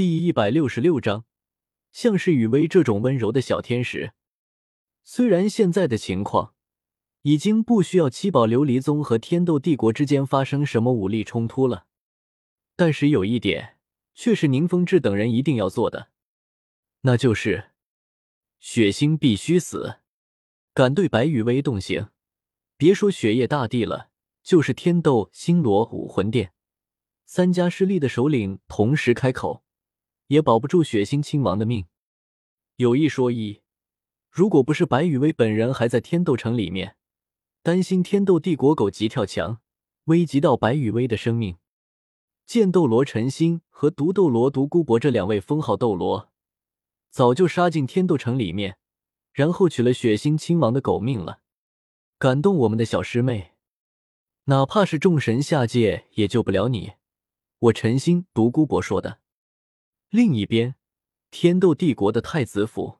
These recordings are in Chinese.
第一百六十六章，像是雨薇这种温柔的小天使，虽然现在的情况已经不需要七宝琉璃宗和天斗帝国之间发生什么武力冲突了，但是有一点却是宁风致等人一定要做的，那就是血腥必须死。敢对白羽薇动刑，别说雪夜大帝了，就是天斗、星罗、武魂殿三家势力的首领同时开口。也保不住血腥亲王的命。有一说一，如果不是白羽薇本人还在天斗城里面，担心天斗帝国狗急跳墙，危及到白羽薇的生命，剑斗罗陈心和毒斗罗独孤博这两位封号斗罗，早就杀进天斗城里面，然后取了血腥亲王的狗命了。感动我们的小师妹，哪怕是众神下界也救不了你。我陈心独孤博说的。另一边，天斗帝国的太子府，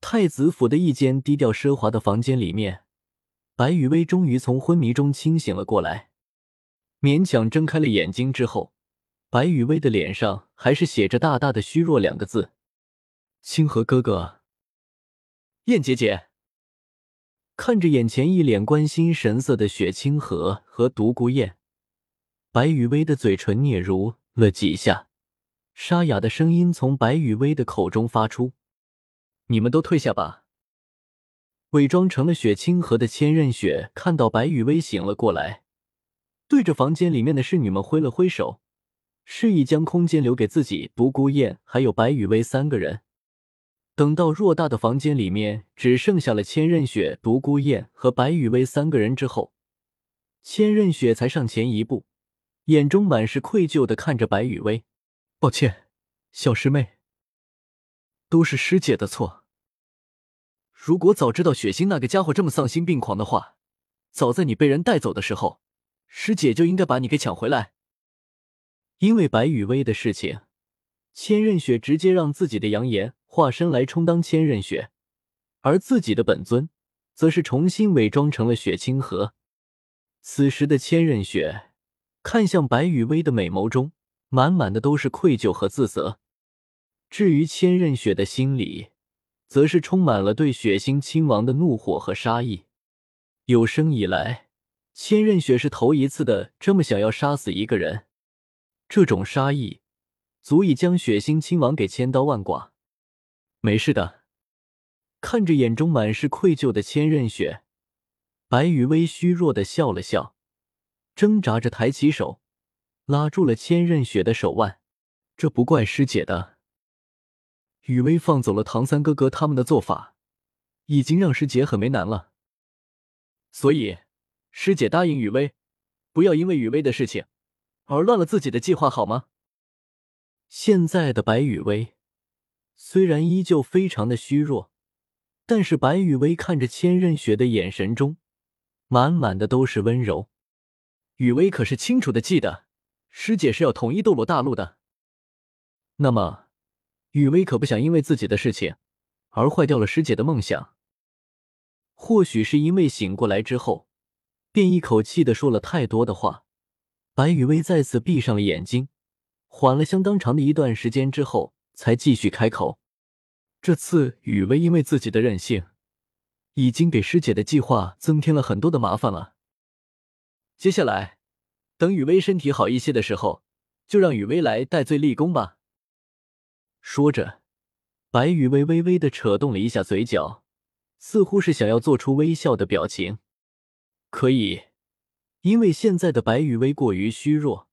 太子府的一间低调奢华的房间里面，白雨薇终于从昏迷中清醒了过来。勉强睁开了眼睛之后，白雨薇的脸上还是写着大大的“虚弱”两个字。清河哥哥，燕姐姐，看着眼前一脸关心神色的雪清河和独孤雁，白雨薇的嘴唇嗫嚅了几下。沙哑的声音从白雨薇的口中发出：“你们都退下吧。”伪装成了雪清河的千仞雪看到白雨薇醒了过来，对着房间里面的侍女们挥了挥手，示意将空间留给自己、独孤雁还有白雨薇三个人。等到偌大的房间里面只剩下了千仞雪、独孤雁和白雨薇三个人之后，千仞雪才上前一步，眼中满是愧疚的看着白雨薇。抱歉，小师妹，都是师姐的错。如果早知道雪星那个家伙这么丧心病狂的话，早在你被人带走的时候，师姐就应该把你给抢回来。因为白雨薇的事情，千仞雪直接让自己的扬言化身来充当千仞雪，而自己的本尊则是重新伪装成了雪清河。此时的千仞雪看向白雨薇的美眸中。满满的都是愧疚和自责。至于千仞雪的心里，则是充满了对血腥亲王的怒火和杀意。有生以来，千仞雪是头一次的这么想要杀死一个人。这种杀意，足以将血腥亲王给千刀万剐。没事的，看着眼中满是愧疚的千仞雪，白羽薇虚弱的笑了笑，挣扎着抬起手。拉住了千仞雪的手腕，这不怪师姐的。雨薇放走了唐三哥哥他们的做法，已经让师姐很为难了。所以，师姐答应雨薇，不要因为雨薇的事情而乱了自己的计划，好吗？现在的白雨薇虽然依旧非常的虚弱，但是白雨薇看着千仞雪的眼神中，满满的都是温柔。雨薇可是清楚的记得。师姐是要统一斗罗大陆的，那么雨薇可不想因为自己的事情而坏掉了师姐的梦想。或许是因为醒过来之后便一口气的说了太多的话，白雨薇再次闭上了眼睛，缓了相当长的一段时间之后，才继续开口。这次雨薇因为自己的任性，已经给师姐的计划增添了很多的麻烦了。接下来。等雨薇身体好一些的时候，就让雨薇来戴罪立功吧。说着，白雨薇微微的扯动了一下嘴角，似乎是想要做出微笑的表情。可以，因为现在的白雨薇过于虚弱，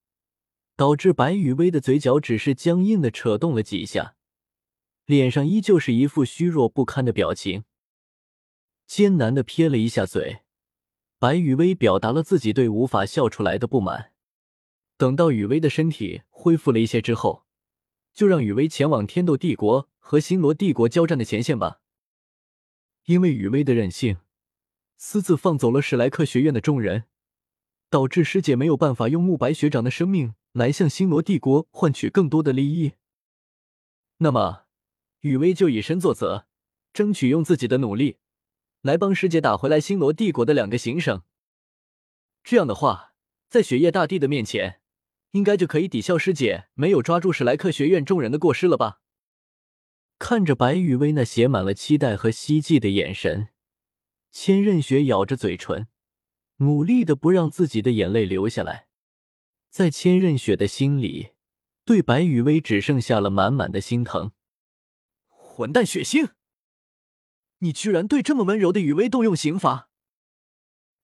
导致白雨薇的嘴角只是僵硬的扯动了几下，脸上依旧是一副虚弱不堪的表情，艰难的撇了一下嘴。白雨薇表达了自己对无法笑出来的不满。等到雨薇的身体恢复了一些之后，就让雨薇前往天斗帝国和星罗帝国交战的前线吧。因为雨薇的任性，私自放走了史莱克学院的众人，导致师姐没有办法用慕白学长的生命来向星罗帝国换取更多的利益。那么，雨薇就以身作则，争取用自己的努力。来帮师姐打回来星罗帝国的两个行省。这样的话，在雪夜大帝的面前，应该就可以抵消师姐没有抓住史莱克学院众人的过失了吧？看着白雨薇那写满了期待和希冀的眼神，千仞雪咬着嘴唇，努力的不让自己的眼泪流下来。在千仞雪的心里，对白雨薇只剩下了满满的心疼。混蛋血腥！你居然对这么温柔的雨薇动用刑罚！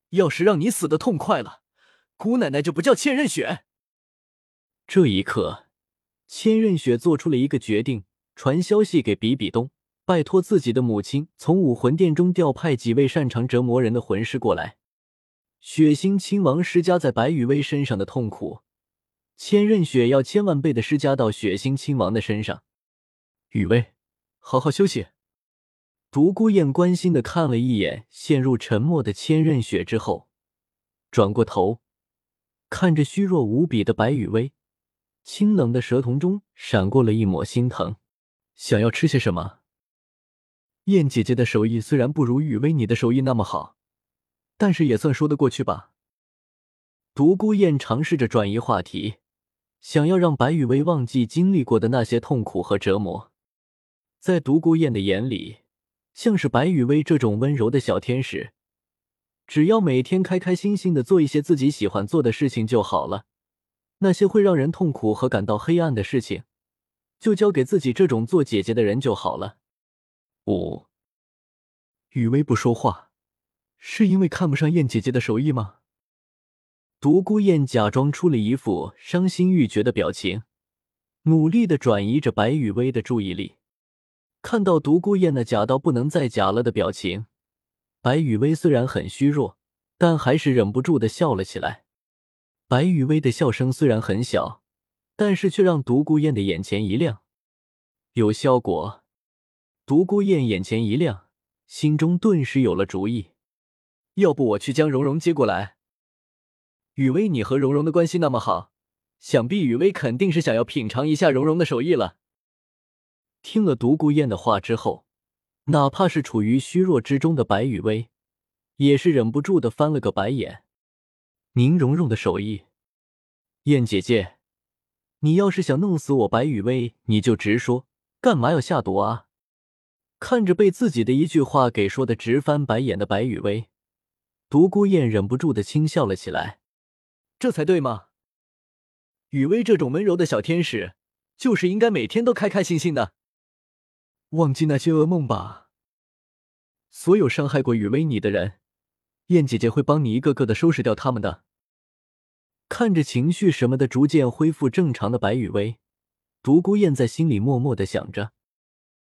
要是让你死的痛快了，姑奶奶就不叫千仞雪。这一刻，千仞雪做出了一个决定，传消息给比比东，拜托自己的母亲从武魂殿中调派几位擅长折磨人的魂师过来。血腥亲王施加在白雨薇身上的痛苦，千仞雪要千万倍的施加到血腥亲王的身上。雨薇，好好休息。独孤雁关心的看了一眼陷入沉默的千仞雪之后，转过头，看着虚弱无比的白羽薇，清冷的蛇瞳中闪过了一抹心疼。想要吃些什么？燕姐姐的手艺虽然不如雨薇你的手艺那么好，但是也算说得过去吧。独孤雁尝试着转移话题，想要让白羽薇忘记经历过的那些痛苦和折磨。在独孤雁的眼里。像是白雨薇这种温柔的小天使，只要每天开开心心的做一些自己喜欢做的事情就好了。那些会让人痛苦和感到黑暗的事情，就交给自己这种做姐姐的人就好了。五，雨薇不说话，是因为看不上燕姐姐的手艺吗？独孤雁假装出了一副伤心欲绝的表情，努力的转移着白雨薇的注意力。看到独孤雁那假到不能再假了的表情，白雨薇虽然很虚弱，但还是忍不住的笑了起来。白雨薇的笑声虽然很小，但是却让独孤雁的眼前一亮，有效果。独孤雁眼前一亮，心中顿时有了主意。要不我去将蓉蓉接过来？雨薇，你和蓉蓉的关系那么好，想必雨薇肯定是想要品尝一下蓉蓉的手艺了。听了独孤雁的话之后，哪怕是处于虚弱之中的白羽薇，也是忍不住的翻了个白眼。宁荣荣的手艺，燕姐姐，你要是想弄死我白羽薇，你就直说，干嘛要下毒啊？看着被自己的一句话给说的直翻白眼的白羽薇，独孤雁忍不住的轻笑了起来。这才对嘛，雨薇这种温柔的小天使，就是应该每天都开开心心的。忘记那些噩梦吧。所有伤害过雨薇你的人，燕姐姐会帮你一个个的收拾掉他们的。看着情绪什么的逐渐恢复正常的白雨薇，独孤雁在心里默默的想着。